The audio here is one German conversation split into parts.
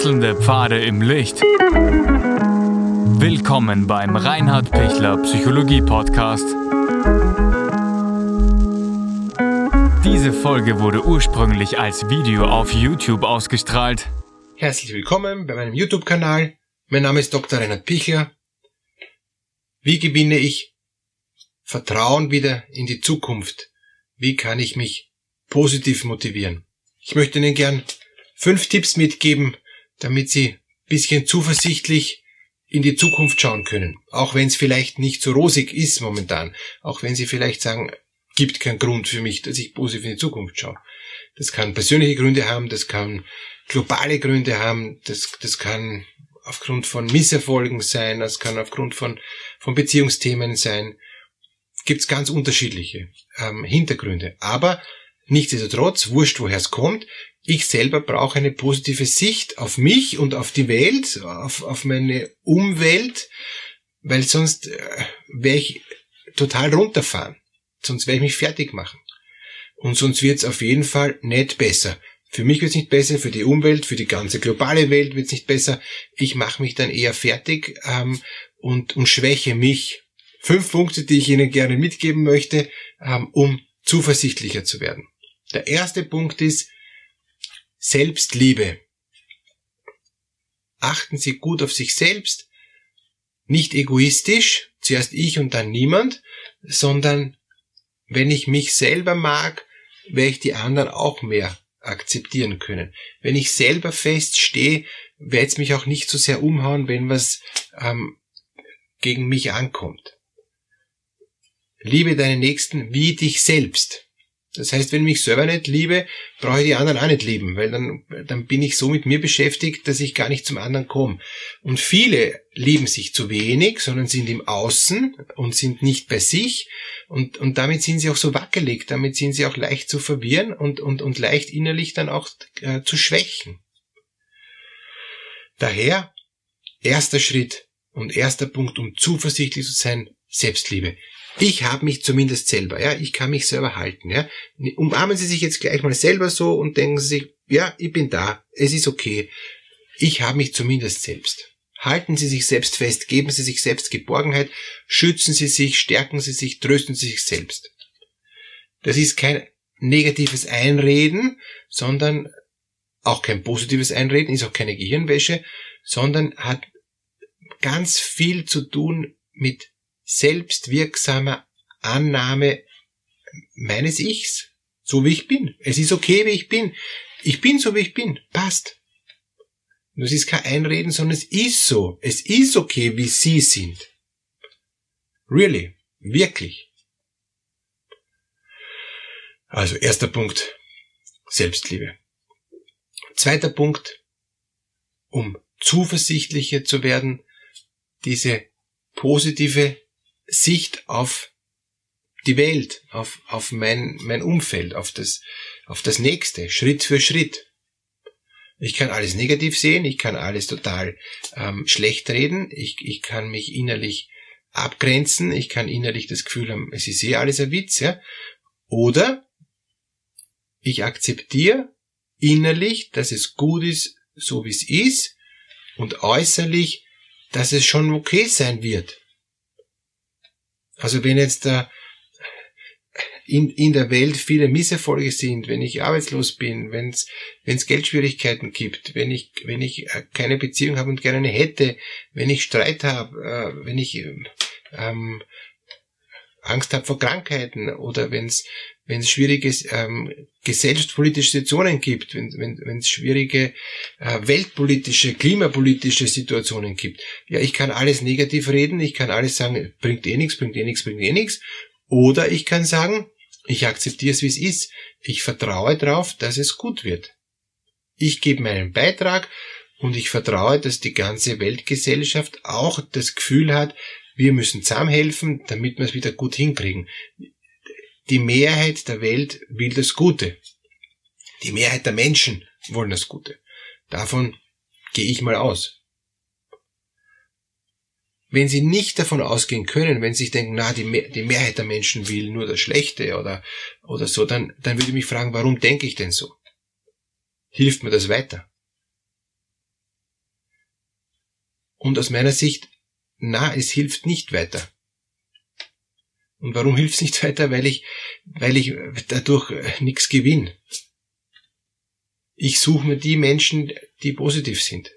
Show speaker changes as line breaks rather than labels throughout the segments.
Wechselnde Pfade im Licht. Willkommen beim Reinhard Pichler Psychologie Podcast. Diese Folge wurde ursprünglich als Video auf YouTube ausgestrahlt.
Herzlich willkommen bei meinem YouTube-Kanal. Mein Name ist Dr. Reinhard Pichler. Wie gewinne ich Vertrauen wieder in die Zukunft? Wie kann ich mich positiv motivieren? Ich möchte Ihnen gern fünf Tipps mitgeben, damit Sie bisschen zuversichtlich in die Zukunft schauen können. Auch wenn es vielleicht nicht so rosig ist momentan. Auch wenn Sie vielleicht sagen, gibt keinen Grund für mich, dass ich positiv in die Zukunft schaue. Das kann persönliche Gründe haben, das kann globale Gründe haben, das, das kann aufgrund von Misserfolgen sein, das kann aufgrund von, von Beziehungsthemen sein. Gibt es ganz unterschiedliche ähm, Hintergründe. Aber nichtsdestotrotz, wurscht woher es kommt, ich selber brauche eine positive Sicht auf mich und auf die Welt, auf, auf meine Umwelt, weil sonst äh, wäre ich total runterfahren. Sonst werde ich mich fertig machen. Und sonst wird es auf jeden Fall nicht besser. Für mich wird es nicht besser, für die Umwelt, für die ganze globale Welt wird es nicht besser. Ich mache mich dann eher fertig ähm, und, und schwäche mich. Fünf Punkte, die ich Ihnen gerne mitgeben möchte, ähm, um zuversichtlicher zu werden. Der erste Punkt ist, Selbstliebe. Achten Sie gut auf sich selbst, nicht egoistisch, zuerst ich und dann niemand, sondern wenn ich mich selber mag, werde ich die anderen auch mehr akzeptieren können. Wenn ich selber feststehe, werde es mich auch nicht so sehr umhauen, wenn was ähm, gegen mich ankommt. Liebe deinen Nächsten wie dich selbst. Das heißt, wenn ich mich selber nicht liebe, brauche ich die anderen auch nicht lieben, weil dann, dann bin ich so mit mir beschäftigt, dass ich gar nicht zum anderen komme. Und viele lieben sich zu wenig, sondern sind im Außen und sind nicht bei sich. Und, und damit sind sie auch so wackelig, damit sind sie auch leicht zu verwirren und, und, und leicht innerlich dann auch äh, zu schwächen. Daher, erster Schritt und erster Punkt, um zuversichtlich zu sein, Selbstliebe. Ich habe mich zumindest selber, ja, ich kann mich selber halten, ja. Umarmen Sie sich jetzt gleich mal selber so und denken Sie sich, ja, ich bin da, es ist okay. Ich habe mich zumindest selbst. Halten Sie sich selbst fest, geben Sie sich selbst Geborgenheit, schützen Sie sich, stärken Sie sich, trösten Sie sich selbst. Das ist kein negatives Einreden, sondern auch kein positives Einreden, ist auch keine Gehirnwäsche, sondern hat ganz viel zu tun mit selbstwirksamer Annahme meines Ichs, so wie ich bin. Es ist okay, wie ich bin. Ich bin so, wie ich bin. Passt. Es ist kein Einreden, sondern es ist so. Es ist okay, wie Sie sind. Really. Wirklich. Also erster Punkt. Selbstliebe. Zweiter Punkt. Um zuversichtlicher zu werden, diese positive Sicht auf die Welt, auf, auf mein, mein Umfeld, auf das, auf das nächste, Schritt für Schritt. Ich kann alles negativ sehen, ich kann alles total ähm, schlecht reden, ich, ich kann mich innerlich abgrenzen, ich kann innerlich das Gefühl haben, es ist eh alles ein Witz, ja. Oder ich akzeptiere innerlich, dass es gut ist, so wie es ist, und äußerlich, dass es schon okay sein wird. Also wenn jetzt da in, in der Welt viele Misserfolge sind, wenn ich arbeitslos bin, wenn es Geldschwierigkeiten gibt, wenn ich, wenn ich äh, keine Beziehung habe und gerne eine hätte, wenn ich Streit habe, äh, wenn ich ähm, Angst habe vor Krankheiten oder wenn es wenn es schwierige ähm, gesellschaftspolitische Situationen gibt, wenn wenn wenn es schwierige äh, weltpolitische, klimapolitische Situationen gibt. Ja, ich kann alles negativ reden, ich kann alles sagen, bringt eh nichts, bringt eh nichts, bringt eh nichts. Oder ich kann sagen, ich akzeptiere es, wie es ist. Ich vertraue darauf, dass es gut wird. Ich gebe meinen Beitrag und ich vertraue, dass die ganze Weltgesellschaft auch das Gefühl hat, wir müssen zusammenhelfen, damit wir es wieder gut hinkriegen. Die Mehrheit der Welt will das Gute. Die Mehrheit der Menschen wollen das Gute. Davon gehe ich mal aus. Wenn Sie nicht davon ausgehen können, wenn Sie sich denken, na, die, Mehr die Mehrheit der Menschen will nur das Schlechte oder, oder so, dann, dann würde ich mich fragen, warum denke ich denn so? Hilft mir das weiter? Und aus meiner Sicht, na, es hilft nicht weiter. Und warum hilft es nicht weiter? Weil ich, weil ich dadurch nichts gewinne. Ich suche mir die Menschen, die positiv sind.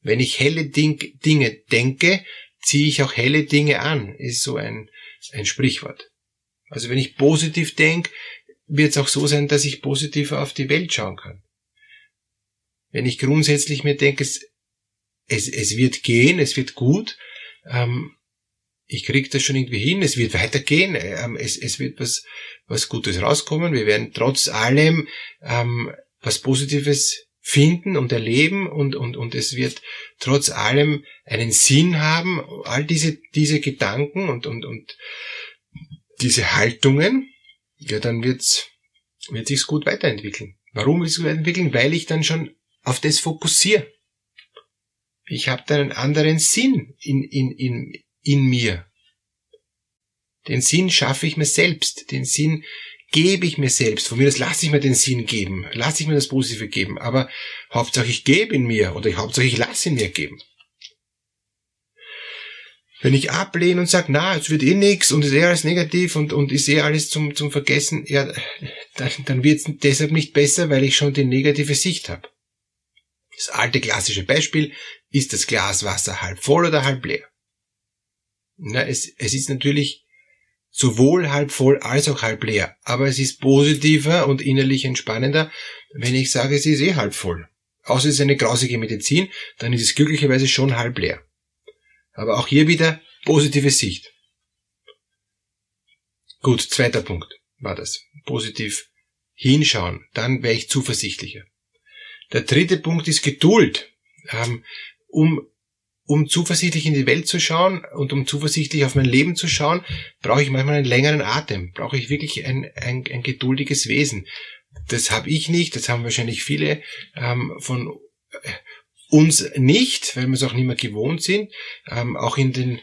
Wenn ich helle Ding, Dinge denke, ziehe ich auch helle Dinge an, ist so ein, ein Sprichwort. Also wenn ich positiv denke, wird es auch so sein, dass ich positiver auf die Welt schauen kann. Wenn ich grundsätzlich mir denke, es, es, es wird gehen, es wird gut, ähm, ich krieg das schon irgendwie hin, es wird weitergehen, ähm, es, es wird was, was Gutes rauskommen, wir werden trotz allem ähm, was Positives finden und erleben und, und, und es wird trotz allem einen Sinn haben, all diese, diese Gedanken und, und, und diese Haltungen, ja, dann wird's, wird sich's gut weiterentwickeln. Warum wird es weiterentwickeln? Weil ich dann schon auf das fokussiere. Ich habe dann einen anderen Sinn in, in, in, in mir. Den Sinn schaffe ich mir selbst. Den Sinn gebe ich mir selbst. Von mir das lasse ich mir den Sinn geben. Lasse ich mir das Positive geben. Aber Hauptsache ich gebe in mir oder Hauptsache ich lasse in mir geben. Wenn ich ablehne und sage, na, es wird eh nix und ist eh alles negativ und, und ist eh alles zum, zum Vergessen, ja, dann, dann wird es deshalb nicht besser, weil ich schon die negative Sicht habe. Das alte klassische Beispiel, ist das Glas Wasser halb voll oder halb leer? Na, es, es ist natürlich sowohl halb voll als auch halb leer, aber es ist positiver und innerlich entspannender, wenn ich sage, es ist eh halb voll. Außer es ist eine grausige Medizin, dann ist es glücklicherweise schon halb leer. Aber auch hier wieder positive Sicht. Gut, zweiter Punkt war das. Positiv hinschauen, dann wäre ich zuversichtlicher. Der dritte Punkt ist Geduld. Ähm, um, um zuversichtlich in die Welt zu schauen und um zuversichtlich auf mein Leben zu schauen, brauche ich manchmal einen längeren Atem, brauche ich wirklich ein, ein, ein geduldiges Wesen. Das habe ich nicht, das haben wahrscheinlich viele ähm, von uns nicht, weil wir es auch nicht mehr gewohnt sind. Ähm, auch in den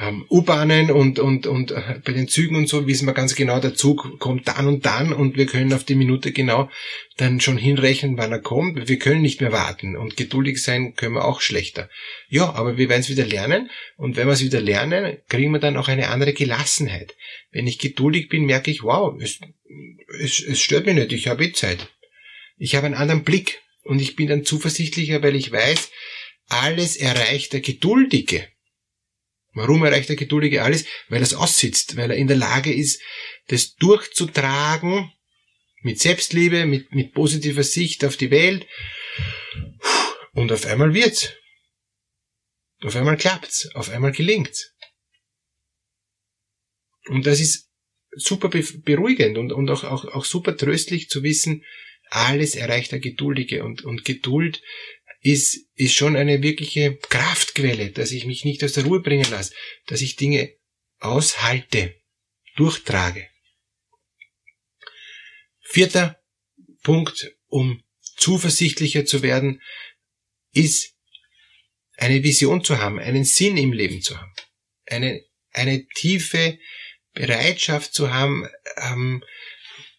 ähm, U-Bahnen und, und, und äh, bei den Zügen und so wissen wir ganz genau, der Zug kommt dann und dann und wir können auf die Minute genau dann schon hinrechnen, wann er kommt. Wir können nicht mehr warten und geduldig sein können wir auch schlechter. Ja, aber wir werden es wieder lernen und wenn wir es wieder lernen, kriegen wir dann auch eine andere Gelassenheit. Wenn ich geduldig bin, merke ich, wow, es, es, es stört mich nicht, ich habe eh Zeit. Ich habe einen anderen Blick und ich bin dann zuversichtlicher, weil ich weiß, alles erreicht der Geduldige. Warum erreicht der Geduldige alles? Weil er es aussitzt, weil er in der Lage ist, das durchzutragen, mit Selbstliebe, mit, mit positiver Sicht auf die Welt. Und auf einmal wird's. Auf einmal klappt's. Auf einmal gelingt's. Und das ist super beruhigend und, und auch, auch, auch super tröstlich zu wissen, alles erreicht der Geduldige und, und Geduld ist, ist schon eine wirkliche Kraftquelle, dass ich mich nicht aus der Ruhe bringen lasse, dass ich Dinge aushalte, durchtrage. Vierter Punkt, um zuversichtlicher zu werden, ist eine Vision zu haben, einen Sinn im Leben zu haben, eine, eine tiefe Bereitschaft zu haben, ähm,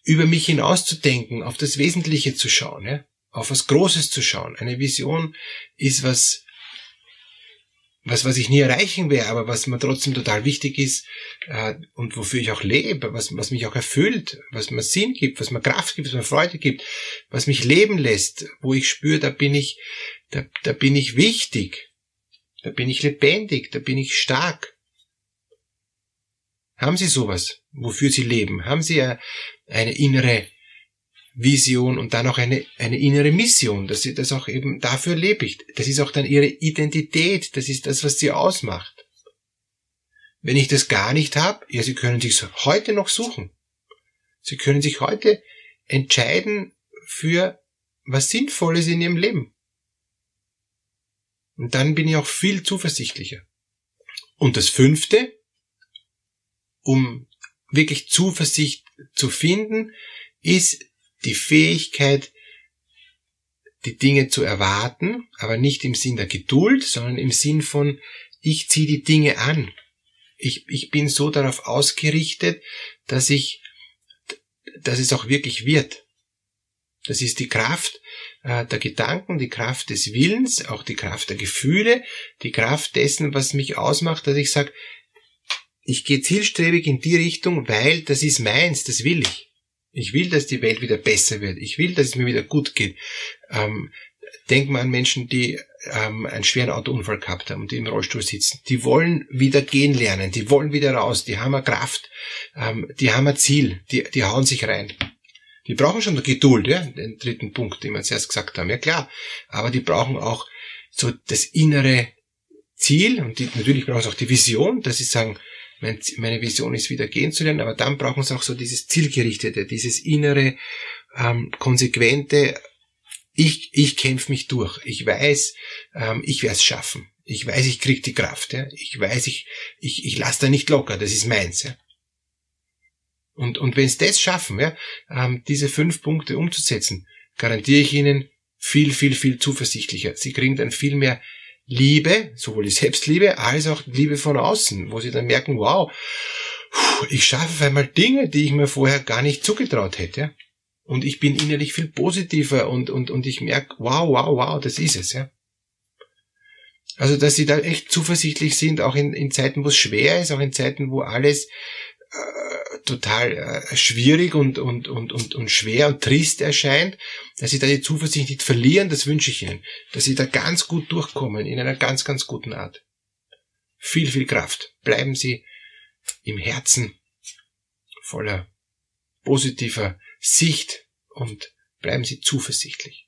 über mich hinauszudenken, auf das Wesentliche zu schauen, ja? Auf was Großes zu schauen. Eine Vision ist was, was, was ich nie erreichen werde, aber was mir trotzdem total wichtig ist äh, und wofür ich auch lebe, was, was mich auch erfüllt, was mir Sinn gibt, was mir Kraft gibt, was mir Freude gibt, was mich leben lässt, wo ich spüre, da bin ich, da, da bin ich wichtig, da bin ich lebendig, da bin ich stark. Haben Sie sowas, wofür Sie leben? Haben Sie eine innere Vision und dann auch eine, eine innere Mission, dass Sie das auch eben dafür lebe ich. Das ist auch dann Ihre Identität, das ist das, was Sie ausmacht. Wenn ich das gar nicht habe, ja, Sie können sich heute noch suchen. Sie können sich heute entscheiden für was Sinnvolles in Ihrem Leben. Und dann bin ich auch viel zuversichtlicher. Und das fünfte, um wirklich Zuversicht zu finden, ist die Fähigkeit, die Dinge zu erwarten, aber nicht im Sinn der Geduld, sondern im Sinn von, ich ziehe die Dinge an. Ich, ich bin so darauf ausgerichtet, dass ich, dass es auch wirklich wird. Das ist die Kraft äh, der Gedanken, die Kraft des Willens, auch die Kraft der Gefühle, die Kraft dessen, was mich ausmacht, dass ich sage, ich gehe zielstrebig in die Richtung, weil das ist meins, das will ich. Ich will, dass die Welt wieder besser wird. Ich will, dass es mir wieder gut geht. Ähm, denk mal an Menschen, die ähm, einen schweren Autounfall gehabt haben und die im Rollstuhl sitzen. Die wollen wieder gehen lernen. Die wollen wieder raus. Die haben eine Kraft. Ähm, die haben ein Ziel. Die, die hauen sich rein. Die brauchen schon Geduld, ja, den dritten Punkt, den wir zuerst gesagt haben. Ja klar. Aber die brauchen auch so das innere Ziel und die, natürlich brauchen sie auch die Vision, dass sie sagen, meine Vision ist wieder gehen zu lernen, aber dann brauchen sie auch so dieses zielgerichtete, dieses innere, ähm, konsequente, ich, ich kämpfe mich durch. Ich weiß, ähm, ich werde es schaffen. Ich weiß, ich krieg die Kraft. Ja? Ich weiß, ich, ich, ich lasse da nicht locker. Das ist meins. Ja? Und, und wenn sie das schaffen, ja, ähm, diese fünf Punkte umzusetzen, garantiere ich ihnen viel, viel, viel zuversichtlicher. Sie kriegen dann viel mehr Liebe, sowohl die Selbstliebe als auch Liebe von außen, wo sie dann merken, wow, ich schaffe auf einmal Dinge, die ich mir vorher gar nicht zugetraut hätte. Und ich bin innerlich viel positiver und, und, und ich merke, wow, wow, wow, das ist es, ja. Also, dass sie da echt zuversichtlich sind, auch in, in Zeiten, wo es schwer ist, auch in Zeiten, wo alles äh, total äh, schwierig und, und, und, und, und schwer und trist erscheint, dass sie da die Zuversicht nicht verlieren, das wünsche ich ihnen. Dass sie da ganz gut durchkommen, in einer ganz, ganz guten Art. Viel, viel Kraft. Bleiben Sie im Herzen voller positiver Sicht und bleiben Sie zuversichtlich.